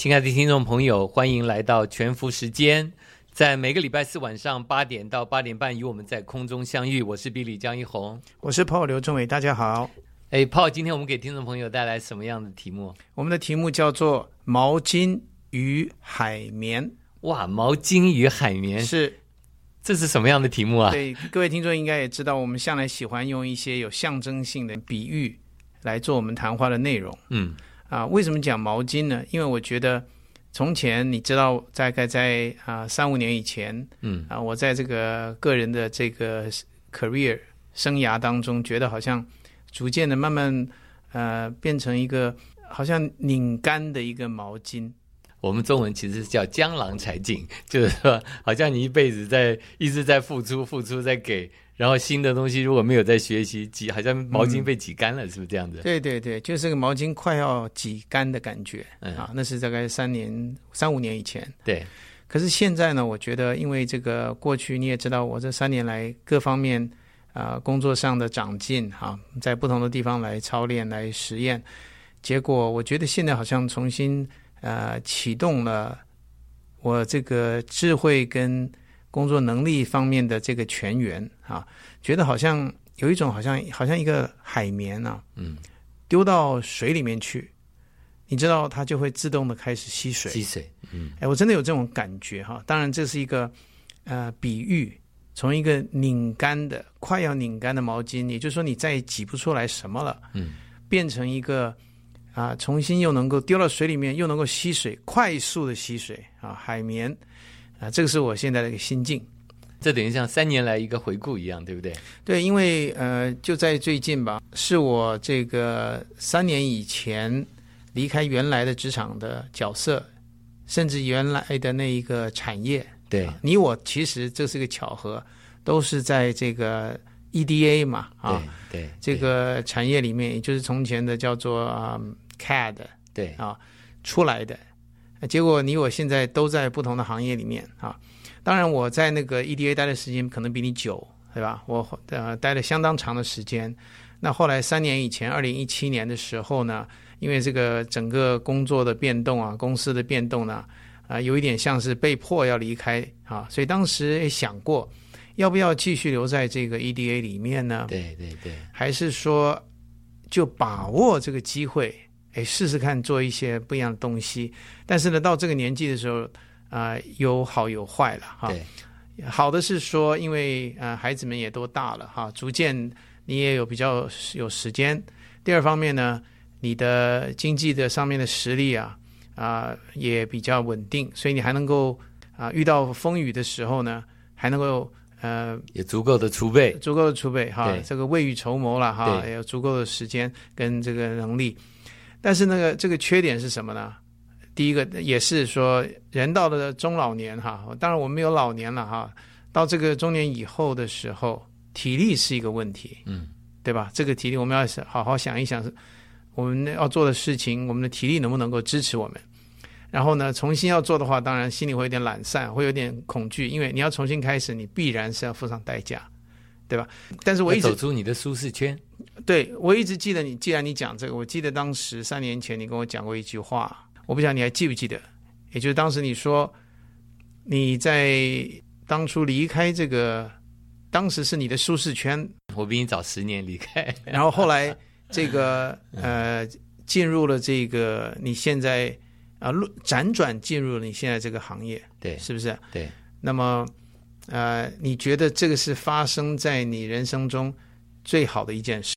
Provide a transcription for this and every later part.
亲爱的听众朋友，欢迎来到全福时间，在每个礼拜四晚上八点到八点半，与我们在空中相遇。我是比利江一红，我是 Paul 刘仲伟，大家好。哎，Paul，今天我们给听众朋友带来什么样的题目？我们的题目叫做“毛巾与海绵哇，毛巾与海”，绵，是这是什么样的题目啊？对各位听众应该也知道，我们向来喜欢用一些有象征性的比喻来做我们谈话的内容。嗯，啊，为什么讲毛巾呢？因为我觉得从前你知道，大概在啊三五年以前，嗯啊，我在这个个人的这个 career 生涯当中，觉得好像逐渐的慢慢呃变成一个好像拧干的一个毛巾。我们中文其实叫江郎才尽，就是说，好像你一辈子在一直在付出、付出、在给，然后新的东西如果没有在学习，挤好像毛巾被挤干了，是不是这样子？对对对，就是个毛巾快要挤干的感觉、嗯啊！那是大概三年、三五年以前。对，可是现在呢，我觉得因为这个过去你也知道，我这三年来各方面啊、工作上的长进哈、在不同的地方来操练、来实验，结果我觉得现在好像重新呃启动了我这个智慧跟工作能力方面的这个全员啊，觉得好像有一种好像好像一个海绵啊，嗯，丢到水里面去，你知道它就会自动的开始吸水，吸水，嗯哎，我真的有这种感觉哈。当然，这是一个呃比喻，从一个拧干的、快要拧干的毛巾，也就是说你再也挤不出来什么了，嗯，变成一个啊、重新又能够丢到水里面，又能够吸水，快速的吸水啊，海绵啊，这个是我现在的一个心境。这等于像三年来一个回顾一样，对不对？对，因为呃，就在最近吧，是我这个三年以前离开原来的职场的角色，甚至原来的那一个产业，对啊你我其实这是个巧合，都是在这个 EDA 嘛啊，对对，这个产业里面，也就是从前的叫做啊、CAD 对啊出来的。呃结果你我现在都在不同的行业里面啊。当然，我在那个 EDA 待的时间可能比你久，对吧？我呃待了相当长的时间。那后来三年以前，二零一七年的时候呢，因为这个整个工作的变动啊，公司的变动呢，啊、有一点像是被迫要离开啊，所以当时也想过，要不要继续留在这个 EDA 里面呢？对对对，还是说就把握这个机会，哎，试试看做一些不一样的东西。但是呢，到这个年纪的时候，啊、有好有坏了哈。好的是说，因为呃孩子们也都大了哈，逐渐你也有比较有时间。第二方面呢，你的经济的上面的实力啊啊、也比较稳定，所以你还能够啊、遇到风雨的时候呢，还能够呃有足够的储备，足够的储备哈，这个未雨绸缪了哈，对也有足够的时间跟这个能力。但是那个这个缺点是什么呢？第一个也是说，人到了中老年哈，当然我们没有老年了哈，到这个中年以后的时候，体力是一个问题，嗯，对吧？这个体力我们要是好好想一想，我们要做的事情，我们的体力能不能够支持我们？然后呢，重新要做的话，当然心里会有点懒散，会有点恐惧，因为你要重新开始，你必然是要付上代价，对吧？但是我一直走出你的舒适圈，对我一直记得你，既然你讲这个，我记得当时三年前你跟我讲过一句话，我不晓得你还记不记得，也就是当时你说你在当初离开这个，当时是你的舒适圈，我比你早十年离开，然后后来这个呃进入了这个你现在啊路辗转进入了你现在这个行业，对是不是？对。那么呃，你觉得这个是发生在你人生中最好的一件事？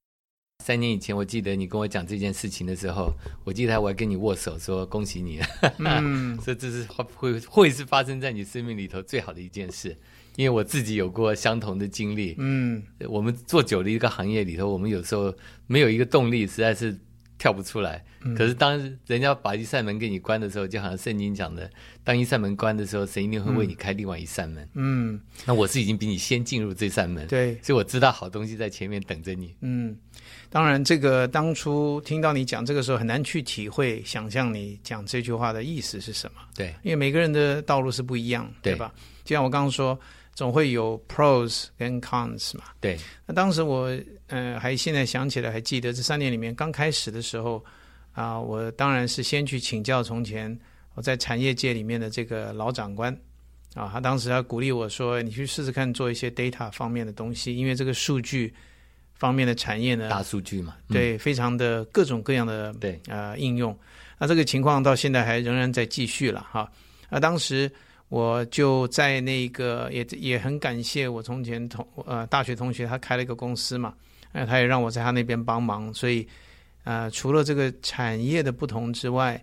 三年以前，我记得你跟我讲这件事情的时候，我记得我还跟你握手说恭喜你，嗯，这这是会会是发生在你生命里头最好的一件事，因为我自己有过相同的经历。嗯，我们做久了一个行业里头，我们有时候没有一个动力，实在是跳不出来。可是当人家把一扇门给你关的时候，就好像圣经讲的，当一扇门关的时候，神一定会为你开另外一扇门。嗯，那我是已经比你先进入这扇门，对，所以我知道好东西在前面等着你。嗯，当然，这个当初听到你讲这个时候，很难去体会、想象你讲这句话的意思是什么。对，因为每个人的道路是不一样，对吧？就像我刚刚说，总会有 pros 跟 cons 嘛。对。那当时我，呃，还现在想起来，还记得这三年里面刚开始的时候。啊，我当然是先去请教从前我在产业界里面的这个老长官，啊，他当时他鼓励我说：“你去试试看做一些 data 方面的东西，因为这个数据方面的产业呢，大数据嘛，对，非常的各种各样的对呃应用。那这个情况到现在还仍然在继续了哈。那当时我就在那个也也很感谢我从前同呃大学同学，他开了一个公司嘛，呃，他也让我在他那边帮忙，所以。啊，除了这个产业的不同之外，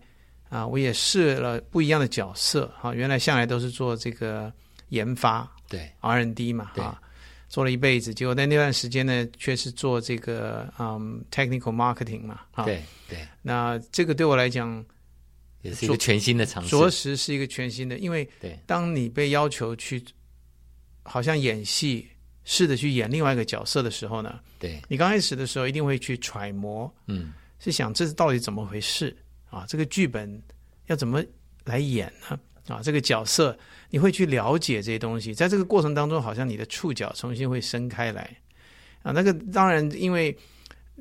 啊，我也试了不一样的角色。哈，原来向来都是做这个研发，对 R&D 嘛，啊，做了一辈子，结果在那段时间呢，却是做这个嗯 technical marketing 嘛，啊，对对。那这个对我来讲也是一个全新的尝试，着实是一个全新的，因为当你被要求去，好像演戏。试着去演另外一个角色的时候呢，对你刚开始的时候一定会去揣摩，嗯，是想这是到底怎么回事啊？这个剧本要怎么来演呢？啊，这个角色你会去了解这些东西，在这个过程当中，好像你的触角重新会伸开来啊。那个当然，因为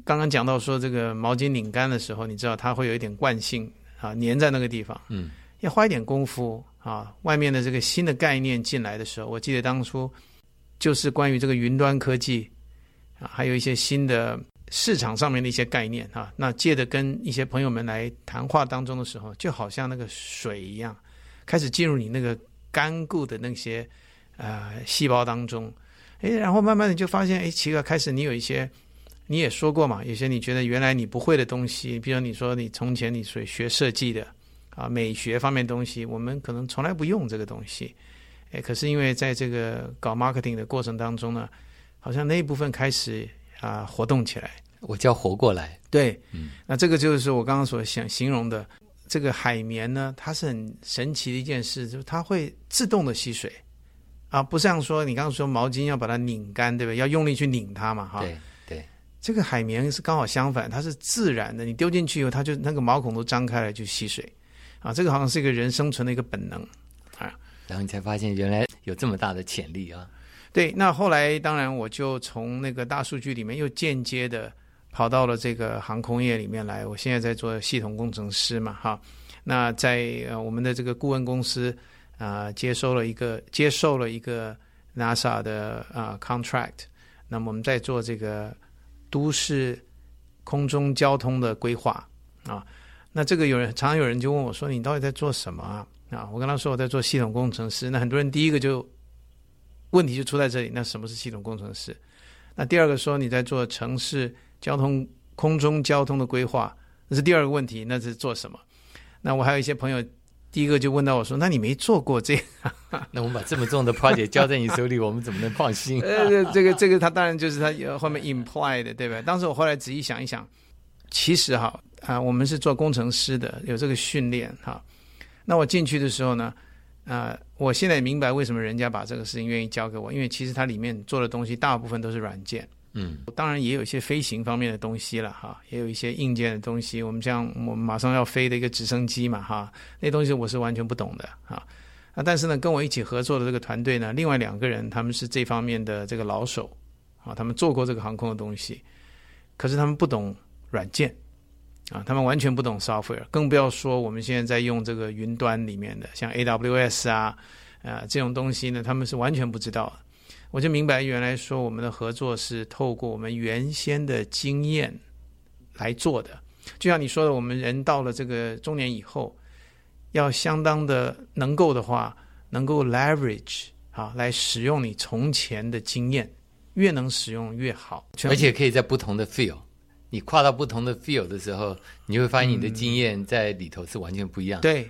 刚刚讲到说这个毛巾拧干的时候，你知道它会有一点惯性啊，粘在那个地方，嗯，要花一点功夫啊。外面的这个新的概念进来的时候，我记得当初。就是关于这个云端科技啊，还有一些新的市场上面的一些概念啊。那借着跟一些朋友们来谈话当中的时候，就好像那个水一样，开始进入你那个干固的那些呃细胞当中。哎，然后慢慢的就发现，哎，奇怪开始你有一些你也说过嘛，有些你觉得原来你不会的东西，比如你说你从前你所学设计的啊美学方面东西，我们可能从来不用这个东西。哎，可是因为在这个搞 marketing 的过程当中呢，好像那一部分开始啊活动起来，我叫活过来。对，嗯，那这个就是我刚刚所想形容的这个海绵呢，它是很神奇的一件事，就是它会自动的吸水啊，不像说你刚刚说毛巾要把它拧干，对不对？要用力去拧它嘛，哈。对对，这个海绵是刚好相反，它是自然的，你丢进去以后，它就那个毛孔都张开了就吸水啊，这个好像是一个人生存的一个本能啊。然后你才发现原来有这么大的潜力啊！对，那后来当然我就从那个大数据里面又间接的跑到了这个航空业里面来。我现在在做系统工程师嘛，哈。那在呃我们的这个顾问公司啊，接收了一个接受了一个 NASA 的啊 contract。那么我们在做这个都市空中交通的规划啊。那这个有人常常有人就问我说：“你到底在做什么啊？”啊，我跟他说我在做系统工程师，那很多人第一个就问题就出在这里，那什么是系统工程师？那第二个说你在做城市交通空中交通的规划，那是第二个问题，那是做什么？那我还有一些朋友，第一个就问到我说，那你没做过这？那我们把这么重的 project 交在你手里，我们怎么能放心？呃，这个这个他当然就是他后面 implied 对吧？当时我后来仔细想一想，其实哈啊，我们是做工程师的，有这个训练哈。那我进去的时候呢，啊，我现在明白为什么人家把这个事情愿意交给我，因为其实它里面做的东西大部分都是软件，嗯，当然也有一些飞行方面的东西了哈，也有一些硬件的东西。我们像我们马上要飞的一个直升机嘛哈，那东西我是完全不懂的啊。啊，但是呢，跟我一起合作的这个团队呢，另外两个人他们是这方面的这个老手啊，他们做过这个航空的东西，可是他们不懂软件。啊，他们完全不懂 software，更不要说我们现在在用这个云端里面的，像 AWS 啊，啊这种东西呢，他们是完全不知道。我就明白，原来说我们的合作是透过我们原先的经验来做的。就像你说的，我们人到了这个中年以后，要相当的能够的话，能够 leverage 啊，来使用你从前的经验，越能使用越好，而且可以在不同的 field。你跨到不同的 field 的时候，你会发现你的经验在里头是完全不一样。对，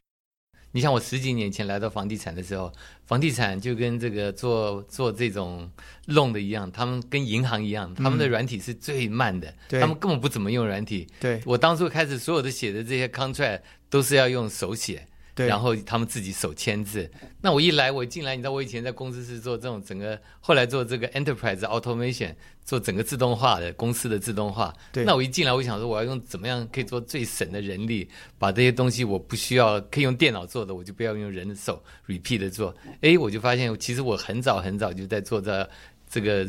你像我十几年前来到房地产的时候，房地产就跟这个做做这种 loan 的一样，他们跟银行一样，他们的软体是最慢的，对他们根本不怎么用软体。对我当初开始所有的写的这些 contract 都是要用手写，对，然后他们自己手签字。那我一来，我进来，你知道我以前在公司是做这种整个，后来做这个 enterprise automation，做整个自动化的公司的自动化。对那我一进来，我想说我要用怎么样可以做最省的人力，把这些东西我不需要可以用电脑做的，我就不要用人的手 repeat 的做。诶，我就发现其实我很早很早就在做这这个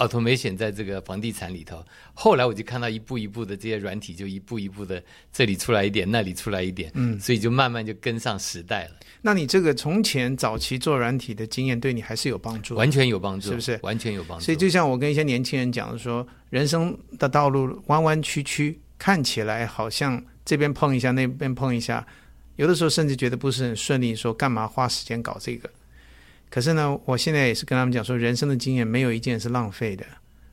automation 在这个房地产里头。后来我就看到一步一步的这些软体，就一步一步的这里出来一点，那里出来一点，嗯，所以就慢慢就跟上时代了，那你这个从前早期做软体的经验，对你还是有帮助。完全有帮助，是不是完全有帮助。所以就像我跟一些年轻人讲的说，人生的道路弯弯曲曲，看起来好像这边碰一下，那边碰一下，有的时候甚至觉得不是很顺利，说干嘛花时间搞这个？可是呢，我现在也是跟他们讲说，人生的经验没有一件是浪费的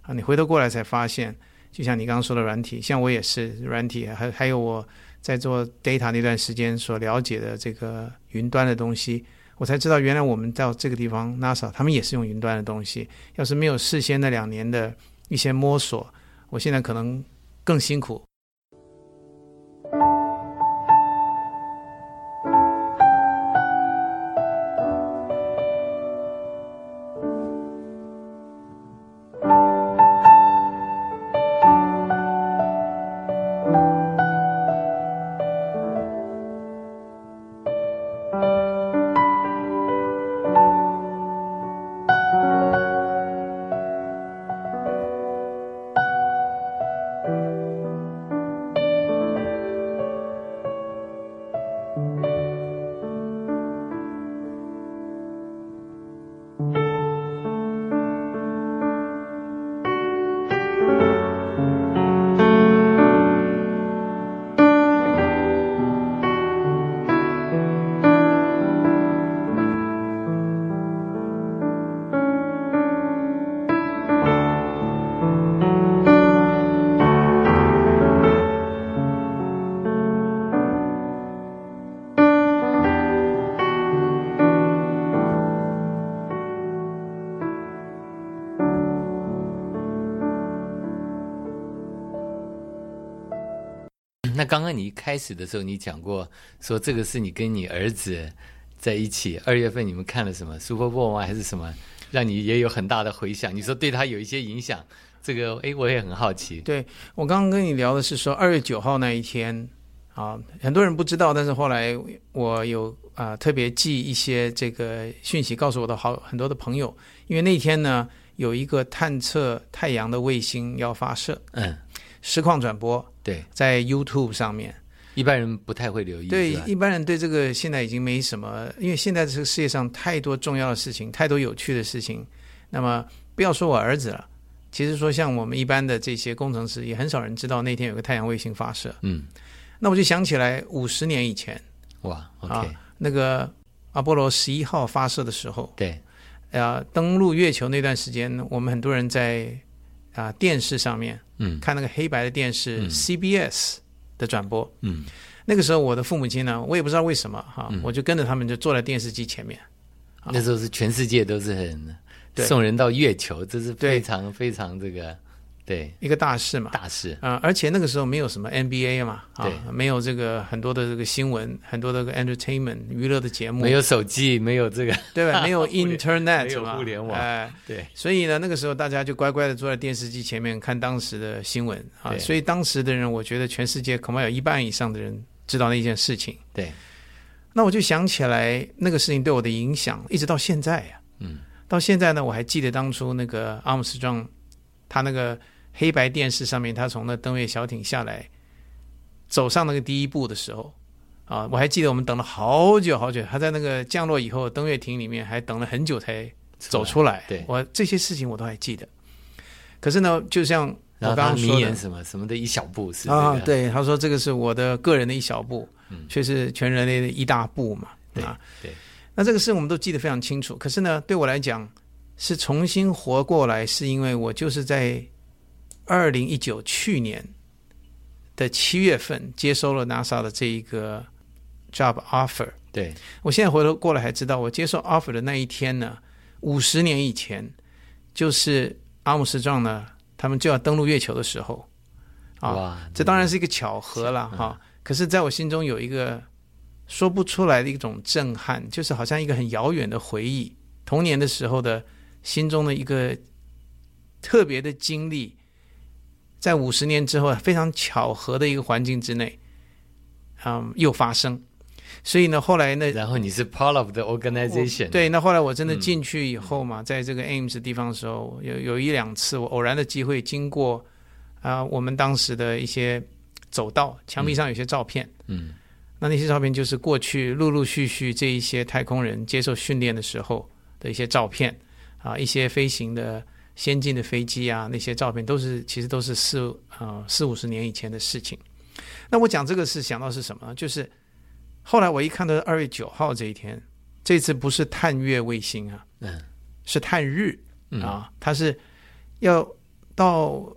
啊！你回头过来才发现，就像你刚刚说的软体，像我也是软体，还还有我在做 data 那段时间所了解的这个云端的东西，我才知道原来我们到这个地方 NASA 他们也是用云端的东西。要是没有事先那两年的一些摸索，我现在可能更辛苦。刚刚你一开始的时候，你讲过说这个是你跟你儿子在一起，二月份你们看了什么 Super Bowl 吗？还是什么，让你也有很大的回响？你说对他有一些影响，这个诶，我也很好奇。对我刚刚跟你聊的是说二月九号那一天啊，很多人不知道，但是后来我有啊、特别寄一些这个讯息告诉我的好很多的朋友，因为那天呢有一个探测太阳的卫星要发射，嗯，实况转播对，在 YouTube 上面。一般人不太会留意。对一般人对这个现在已经没什么，因为现在这个世界上太多重要的事情，太多有趣的事情。那么不要说我儿子了，其实说像我们一般的这些工程师，也很少人知道那天有个太阳卫星发射。嗯，那我就想起来五十年以前哇啊那个阿波罗十一号发射的时候，对，呃，登陆月球那段时间，我们很多人在啊、电视上面嗯。看那个黑白的电视、嗯。CBS 的转播。嗯。那个时候我的父母亲呢，我也不知道为什么哈，嗯。我就跟着他们就坐在电视机前面。好那时候是全世界都是很对。送人到月球，这是非常非常这个对一个大事嘛。大事。啊、而且那个时候没有什么 NBA 嘛，啊对，没有这个很多的这个新闻，很多的个 entertainment 娱乐的节目，没有手机，没有这个，对吧？没有 internet 没有互联网哎、对，所以呢，那个时候大家就乖乖的坐在电视机前面看当时的新闻啊。所以当时的人，我觉得全世界恐怕有一半以上的人知道那件事情。对，那我就想起来那个事情对我的影响，一直到现在呀、嗯，到现在呢，我还记得当初那个阿姆斯壮，他那个黑白电视上面，他从那登月小艇下来，走上那个第一步的时候，啊，我还记得我们等了好久好久，他在那个降落以后，登月艇里面还等了很久才走出来。对我这些事情我都还记得。可是呢，就像我刚刚说的言什么什么的一小步是啊这，个，对，他说这个是我的个人的一小步，嗯却是全人类的一大步嘛。对啊，对，那这个事我们都记得非常清楚。可是呢，对我来讲是重新活过来，是因为我就是在二零一九去年的七月份接收了 NASA 的这一个 job offer，对，我现在回头过来还知道，我接受 offer 的那一天呢，五十年以前，就是阿姆斯壮呢，他们就要登陆月球的时候。啊。哇，这当然是一个巧合了哈、可是，在我心中有一个说不出来的一种震撼，就是好像一个很遥远的回忆，童年的时候的心中的一个特别的经历，在五十年之后非常巧合的一个环境之内，嗯，又发生。所以呢，后来呢，然后你是 part of the organization，对，那后来我真的进去以后嘛，在这个 Ames 地方的时候，有有一两次我偶然的机会经过啊、我们当时的一些走道，墙壁上有些照片。嗯，那那些照片就是过去陆陆续续这一些太空人接受训练的时候的一些照片啊，一些飞行的先进的飞机啊，那些照片都是其实都是四呃四五十年以前的事情。那我讲这个是想到是什么呢？就是后来我一看到二月九号这一天，这次不是探月卫星啊，嗯，是探日嗯啊，它是要到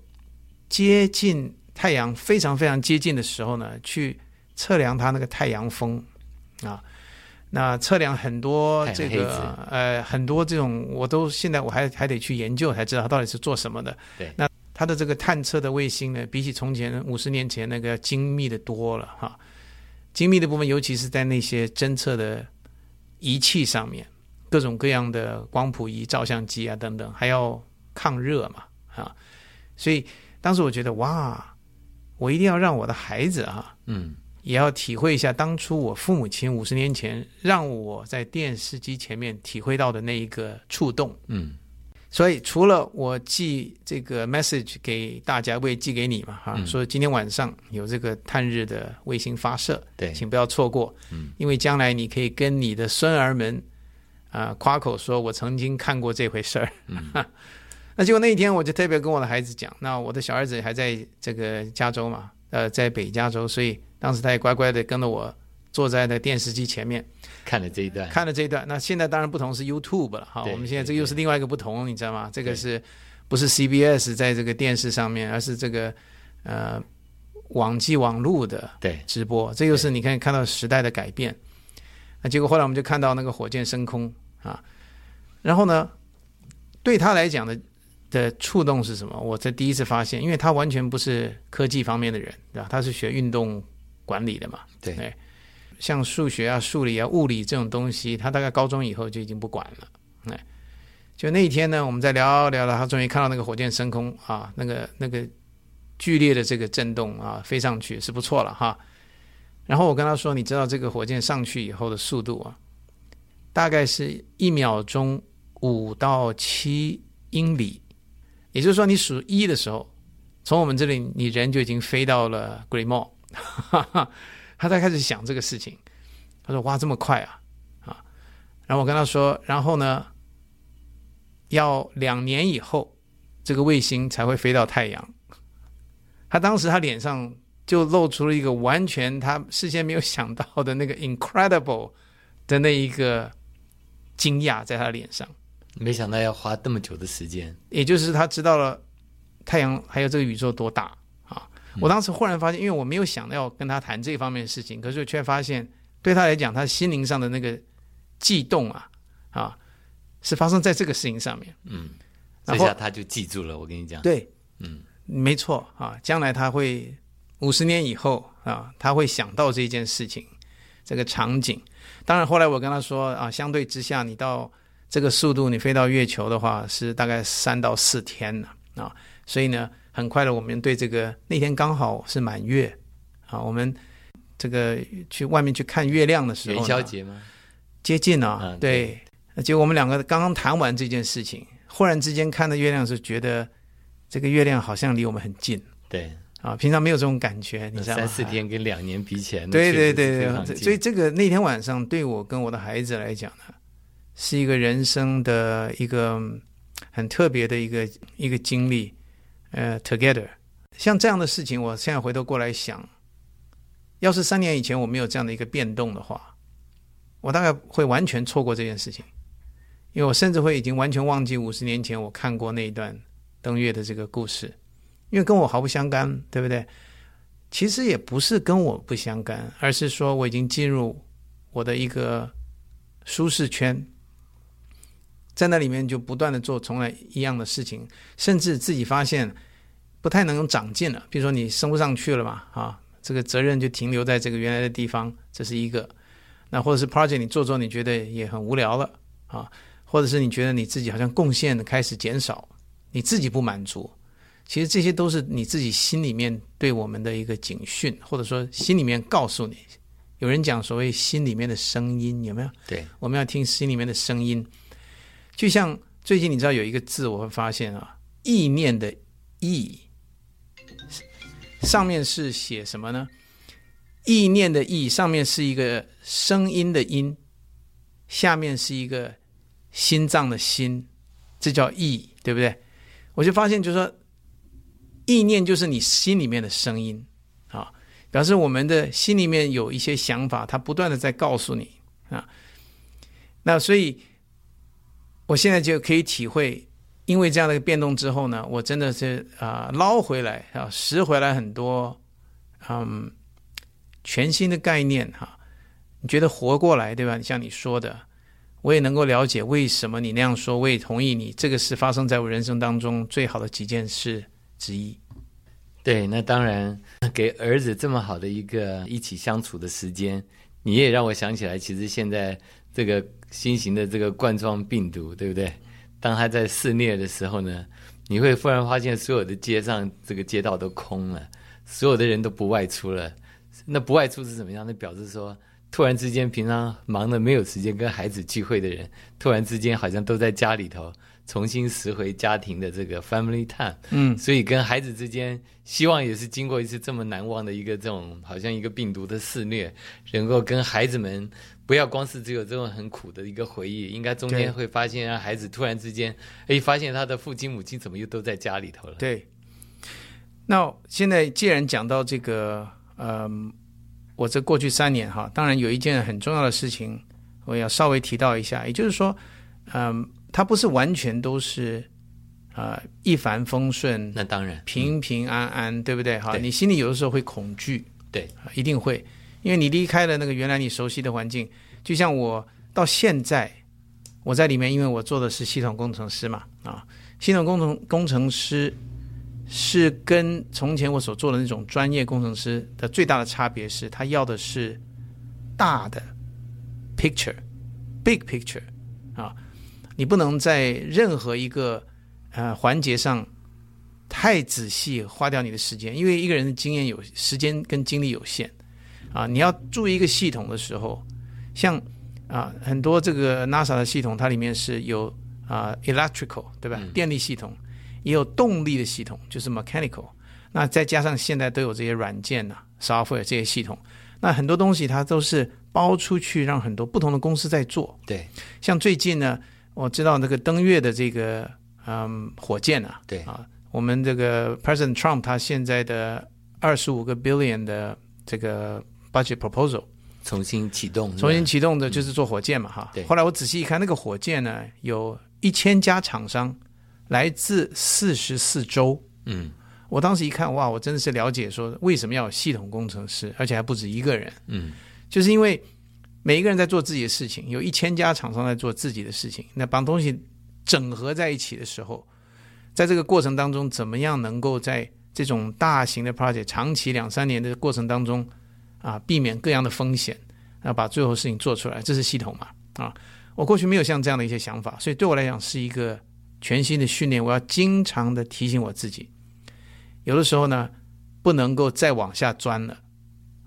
接近太阳非常非常接近的时候呢，去测量它那个太阳风啊。那测量很多这个呃很多这种，我都现在我还还得去研究才知道它到底是做什么的。对那它的这个探测的卫星呢，比起从前五十年前那个要精密的多了哈。精密的部分，尤其是在那些侦测的仪器上面，各种各样的光谱仪、照相机啊等等，还要抗热嘛啊，所以当时我觉得哇，我一定要让我的孩子啊，嗯，也要体会一下当初我父母亲五十年前让我在电视机前面体会到的那一个触动。嗯，所以除了我寄这个 message 给大家，我也寄给你嘛，哈、嗯。说今天晚上有这个探日的卫星发射，对，请不要错过，嗯，因为将来你可以跟你的孙儿们啊、夸口说，我曾经看过这回事儿。嗯。那结果那一天，我就特别跟我的孩子讲，那我的小儿子还在这个加州嘛，呃，在北加州，所以当时他也乖乖的跟着我坐在那电视机前面看了这一段，看了这一段。那现在当然不同是 YouTube 了，哈，我们现在这又是另外一个不同，你知道吗？这个是不是 CBS 在这个电视上面，而是这个呃网际网路的对，直播，这又是你看看到时代的改变。那结果后来我们就看到那个火箭升空啊，然后呢，对他来讲的的触动是什么？我在第一次发现，因为他完全不是科技方面的人，对吧？他是学运动管理的嘛，对哎像数学啊、数理啊、物理这种东西，他大概高中以后就已经不管了。哎，就那一天呢，我们在聊聊聊，他终于看到那个火箭升空啊，那个那个剧烈的这个震动啊，飞上去是不错了哈。然后我跟他说，你知道这个火箭上去以后的速度啊，大概是一秒钟五到七英里，也就是说，你数一的时候，从我们这里你人就已经飞到了 Mall。他在开始想这个事情，他说：“哇，这么快啊啊！”然后我跟他说：“然后呢，要两年以后，这个卫星才会飞到太阳。”他当时他脸上就露出了一个完全他事先没有想到的那个 incredible 的那一个惊讶在他脸上，没想到要花这么久的时间，也就是他知道了太阳还有这个宇宙多大啊！我当时忽然发现，因为我没有想到要跟他谈这方面的事情，可是我却发现对他来讲，他心灵上的那个悸动啊啊，是发生在这个事情上面。嗯，然后这下他就记住了。我跟你讲，对，嗯，没错啊，将来他会五十年以后啊，他会想到这件事情，这个场景。当然，后来我跟他说啊，相对之下，你到这个速度，你飞到月球的话，是大概三到四天呢啊。所以呢，很快的，我们对这个那天刚好是满月啊，我们这个去外面去看月亮的时候元，宵节吗？接近啊，嗯对。那结果我们两个刚刚谈完这件事情，忽然之间看到月亮，是觉得这个月亮好像离我们很近对，啊，平常没有这种感觉，你那知道吗？三四天跟两年比起来，对对对所以这个那天晚上对我跟我的孩子来讲呢，是一个人生的一个嗯很特别的一个一个经历，呃，together。像这样的事情，我现在回头过来想，要是三年以前我没有这样的一个变动的话，我大概会完全错过这件事情，因为我甚至会已经完全忘记五十年前我看过那一段登月的这个故事，因为跟我毫不相干，对不对？其实也不是跟我不相干，而是说我已经进入我的一个舒适圈，在那里面就不断的做从来一样的事情，甚至自己发现不太能长进了。比如说你升不上去了嘛，啊，这个责任就停留在这个原来的地方，这是一个。那或者是 project 你做做，你觉得也很无聊了啊，或者是你觉得你自己好像贡献开始减少，你自己不满足。其实这些都是你自己心里面对我们的一个警讯，或者说心里面告诉你。有人讲所谓心里面的声音，有没有？对，我们要听心里面的声音。就像最近你知道有一个字，我会发现啊，意念的意，上面是写什么呢？意念的意上面是一个声音的音，下面是一个心脏的心，这叫意，对不对？我就发现，就是说。意念就是你心里面的声音啊，表示我们的心里面有一些想法，它不断的在告诉你啊。那所以，我现在就可以体会，因为这样的一个变动之后呢，我真的是啊捞回来啊拾回来很多嗯全新的概念哈。你觉得活过来对吧？像你说的，我也能够了解为什么你那样说，我也同意你这个是发生在我人生当中最好的几件事。之一，对，那当然给儿子这么好的一个一起相处的时间，你也让我想起来，其实现在这个新型的这个冠状病毒，对不对？当他在肆虐的时候呢，你会忽然发现所有的街上这个街道都空了，所有的人都不外出了。那不外出是怎么样？那表示说，突然之间平常忙的没有时间跟孩子聚会的人，突然之间好像都在家里头。重新拾回家庭的这个 family time，嗯，所以跟孩子之间，希望也是经过一次这么难忘的一个这种，好像一个病毒的肆虐，能够跟孩子们不要光是只有这种很苦的一个回忆，应该中间会发现让孩子突然之间，哎，发现他的父亲母亲怎么又都在家里头了？对。那现在既然讲到这个，嗯，我这过去三年哈，当然有一件很重要的事情，我要稍微提到一下，也就是说，嗯。它不是完全都是，啊一帆风顺，那当然平平安安，对不对？哈，你心里有的时候会恐惧，对，一定会，因为你离开了那个原来你熟悉的环境。就像我到现在，我在里面，因为我做的是系统工程师嘛，啊，系统工程工程师是跟从前我所做的那种专业工程师的最大的差别是，他要的是大的 picture，big picture，啊。你不能在任何一个呃环节上太仔细花掉你的时间，因为一个人的经验有时间跟精力有限啊。你要注意一个系统的时候，像啊很多这个 NASA 的系统，它里面是有啊 electrical 对吧？电力系统也有动力的系统，就是 mechanical。那再加上现在都有这些软件呐，software 这些系统，那很多东西它都是包出去，让很多不同的公司在做。对，像最近呢。我知道那个登月的这个嗯火箭啊，对啊，我们这个 President Trump 他现在的二十五个 billion 的这个 budget proposal 重新启动，重新启动的就是做火箭嘛哈。对。后来我仔细一看，那个火箭呢，有一千家厂商，来自四十四州。嗯。我当时一看，哇，我真的是了解说为什么要有系统工程师，而且还不止一个人。嗯。就是因为。每一个人在做自己的事情，有一千家厂商在做自己的事情。那把东西整合在一起的时候，在这个过程当中，怎么样能够在这种大型的 project 长期两三年的过程当中，啊，避免各样的风险，啊，把最后事情做出来，这是系统嘛？啊，我过去没有像这样的一些想法，所以对我来讲是一个全新的训练。我要经常的提醒我自己，有的时候呢，不能够再往下钻了。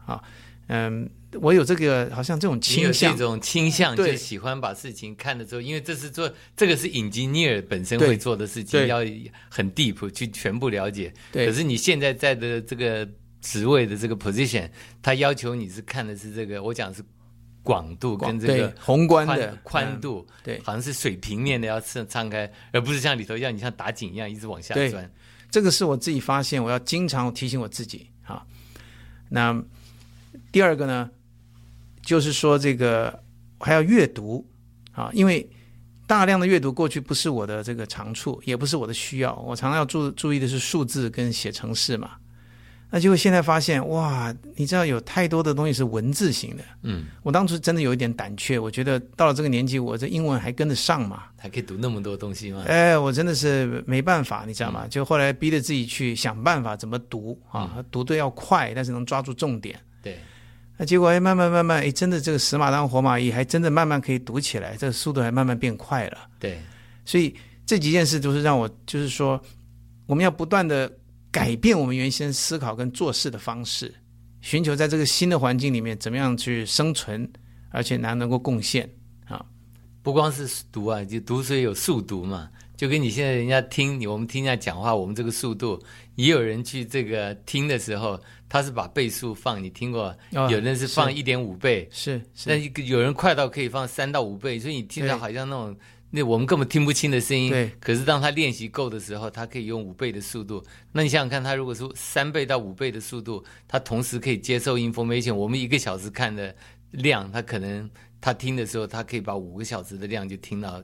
啊，嗯。我有这个好像这种倾向，这种倾向就喜欢把事情看的时候，因为这是做这个是 engineer 本身会做的事情，要很 deep 去全部了解。可是你现在在的这个职位的这个 position，他要求你是看的是这个，我讲是广度跟这个宏观的宽度，对，好像是水平面的要是敞开，而不是像里头要你像打井一样一直往下钻。这个是我自己发现，我要经常提醒我自己啊。那第二个呢？就是说，这个还要阅读啊，因为大量的阅读过去不是我的这个长处，也不是我的需要。我常常要注注意的是数字跟写程式嘛。那结果现在发现，哇，你知道有太多的东西是文字型的。嗯，我当初真的有一点胆怯，我觉得到了这个年纪，我这英文还跟得上吗？还可以读那么多东西吗？哎，我真的是没办法，你知道嗯吗？就后来逼着自己去想办法怎么读啊，读的要快，但是能抓住重点。对，那结果哎，慢慢慢慢，哎，真的这个死马当活马医，还真的慢慢可以读起来，这个速度还慢慢变快了。对，所以这几件事都是让我，就是说，我们要不断的改变我们原先思考跟做事的方式，寻求在这个新的环境里面怎么样去生存，而且能能够贡献啊。不光是读啊，就读所以有速读嘛，就跟你现在人家听你我们听人家讲话，我们这个速度，也有人去这个听的时候，他是把倍速放，你听过？哦有人是放一点五倍，是那有人快到可以放三到五倍，所以你听对着好像那种那我们根本听不清的声音。对。可是当他练习够的时候，他可以用五倍的速度。那你想想看，他如果说三倍到五倍的速度，他同时可以接受 information，我们一个小时看的量，他可能他听的时候，他可以把五个小时的量就听到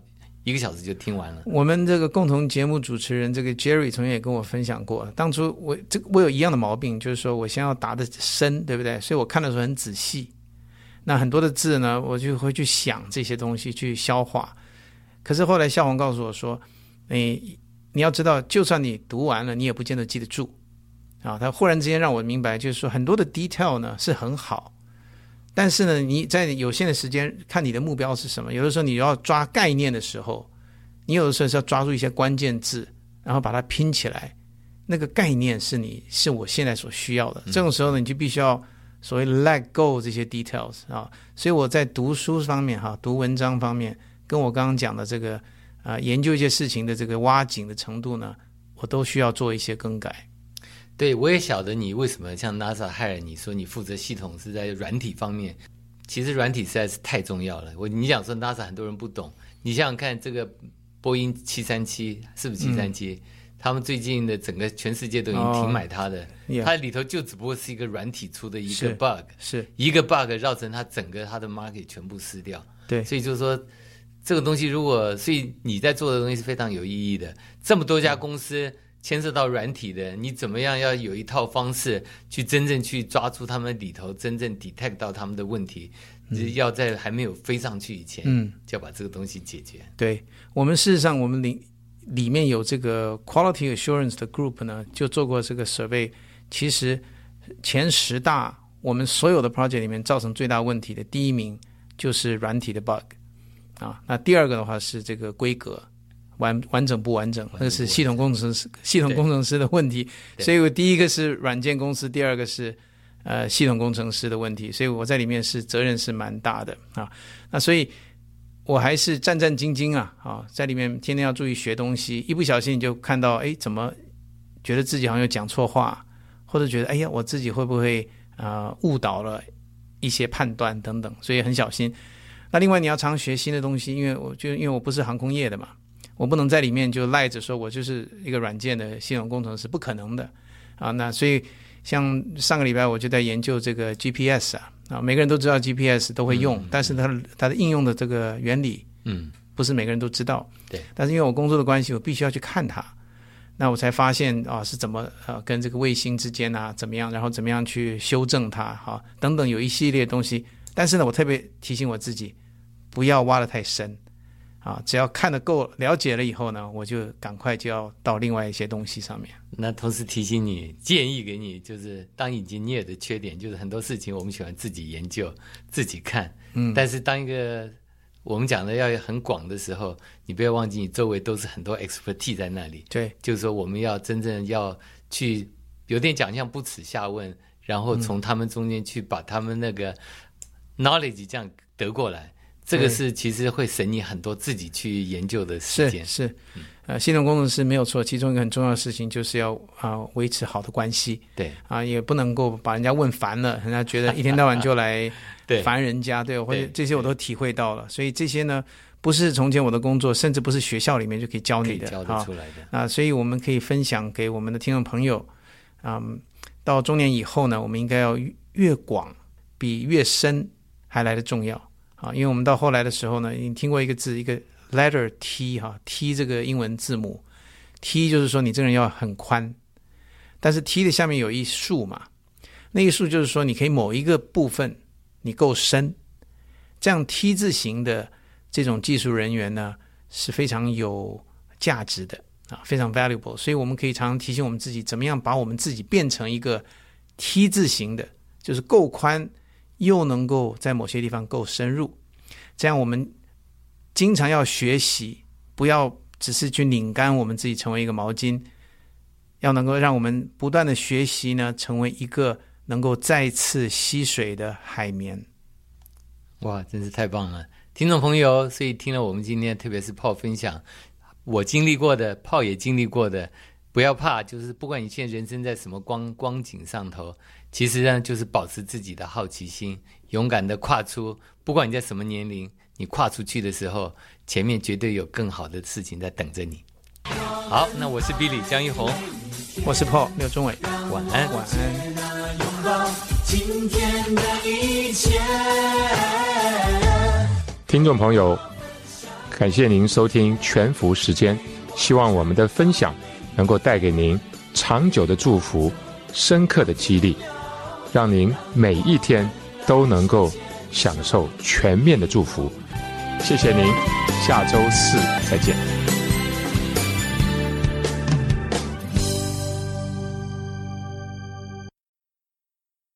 一个小时就听完了。我们这个共同节目主持人这个 Jerry 曾经也跟我分享过，当初我这个我有一样的毛病，就是说我先要答的深，对不对？所以我看的时候很仔细。那很多的字呢，我就会去想这些东西，去消化。可是后来夏红告诉我说，你你要知道，就算你读完了，你也不见得记得住啊。他忽然之间让我明白，就是说很多的 detail 呢是很好，但是呢，你在有限的时间看你的目标是什么。有的时候你要抓概念的时候，你有的时候是要抓住一些关键字，然后把它拼起来。那个概念是你是我现在所需要的。这种时候呢，你就必须要所谓 let go 这些 details 啊。所以我在读书方面哈，读文章方面，跟我刚刚讲的这个啊、研究一些事情的这个挖井的程度呢，我都需要做一些更改。对，我也晓得你为什么像 NASA 害了你说你负责系统是在软体方面，其实软体实在是太重要了。我你想说 NASA 很多人不懂，你想想看这个波音七三七是不是七三七？他们最近的整个全世界都已经停买它的它里头就只不过是一个软体出的一个 bug，是一个 bug 绕成它整个它的 market 全部撕掉。对所以就是说，这个东西如果，所以你在做的东西是非常有意义的。这么多家公司牵涉到软体的，你怎么样要有一套方式去真正去抓住他们里头真正 detect 到他们的问题，你要在还没有飞上去以前，嗯，就要把这个东西解决。对我们事实上，我们里里面有这个 quality assurance 的 group 呢，就做过这个 survey。其实前十大我们所有的 project 里面造成最大问题的第一名就是软体的 bug 啊，那第二个的话是这个规格完完整不完整，那个是系统工程师系统工程师的问题。所以我第一个是软件公司，第二个是呃系统工程师的问题，所以我在里面是责任是蛮大的啊。那所以。我还是战战兢兢啊啊，在里面天天要注意学东西，一不小心你就看到，哎，怎么觉得自己好像有讲错话，或者觉得，哎呀，我自己会不会啊、呃误导了一些判断等等，所以很小心。那另外你要常学新的东西，因为我就因为我不是航空业的嘛，我不能在里面就赖着说我就是一个软件的系统工程师，不可能的啊。那所以像上个礼拜我就在研究这个 GPS 啊。啊，每个人都知道 GPS 都会用，但是它它的应用的这个原理，嗯，不是每个人都知道。对，但是因为我工作的关系，我必须要去看它，那我才发现啊是怎么呃跟这个卫星之间啊怎么样，然后怎么样去修正它哈、等等有一系列东西。但是呢，我特别提醒我自己，不要挖得太深啊，只要看得够了解了以后呢，我就赶快就要到另外一些东西上面。那同时提醒你，建议给你，就是当 engineer 的缺点，就是很多事情我们喜欢自己研究、自己看，嗯，但是当一个我们讲的要很广的时候，你不要忘记，你周围都是很多 expertise 在那里。对就是说，我们要真正要去，有点讲像不耻下问，然后从他们中间去把他们那个 knowledge 这样得过来，这个是其实会省你很多自己去研究的时间。是。是，呃，系统工程师没有错，其中一个很重要的事情就是要啊、维持好的关系。对。啊、也不能够把人家问烦了，人家觉得一天到晚就来 烦人家，对，或者这些我都体会到了，所以这些呢，不是从前我的工作，甚至不是学校里面就可以教你的以教得啊。出来的。啊，所以我们可以分享给我们的听众朋友，嗯，到中年以后呢，我们应该要越越广，比越深还来的重要啊，因为我们到后来的时候呢，你听过一个字，一个 letter T 哈、t 这个英文字母，T 就是说你这个人要很宽。但是 T 的下面有一竖嘛，那一竖就是说你可以某一个部分你够深，这样 T 字形的这种技术人员呢是非常有价值的啊，非常 valuable。所以我们可以常常提醒我们自己，怎么样把我们自己变成一个 T 字形的，就是够宽又能够在某些地方够深入。这样我们经常要学习，不要只是去拧干我们自己成为一个毛巾。要能够让我们不断的学习呢，成为一个能够再次吸水的海绵。哇，真是太棒了，听众朋友！所以听了我们今天，特别是炮分享，我经历过的，炮也经历过的，不要怕，就是不管你现在人生在什么光光景上头，其实呢，就是保持自己的好奇心，勇敢的跨出。不管你在什么年龄，你跨出去的时候，前面绝对有更好的事情在等着你。好，那我是 Billy 江一红。我是 Paul 刘忠伟，晚安，晚安。听众朋友，感谢您收听全福时间，希望我们的分享能够带给您长久的祝福、深刻的激励，让您每一天都能够享受全面的祝福。谢谢您，下周四再见。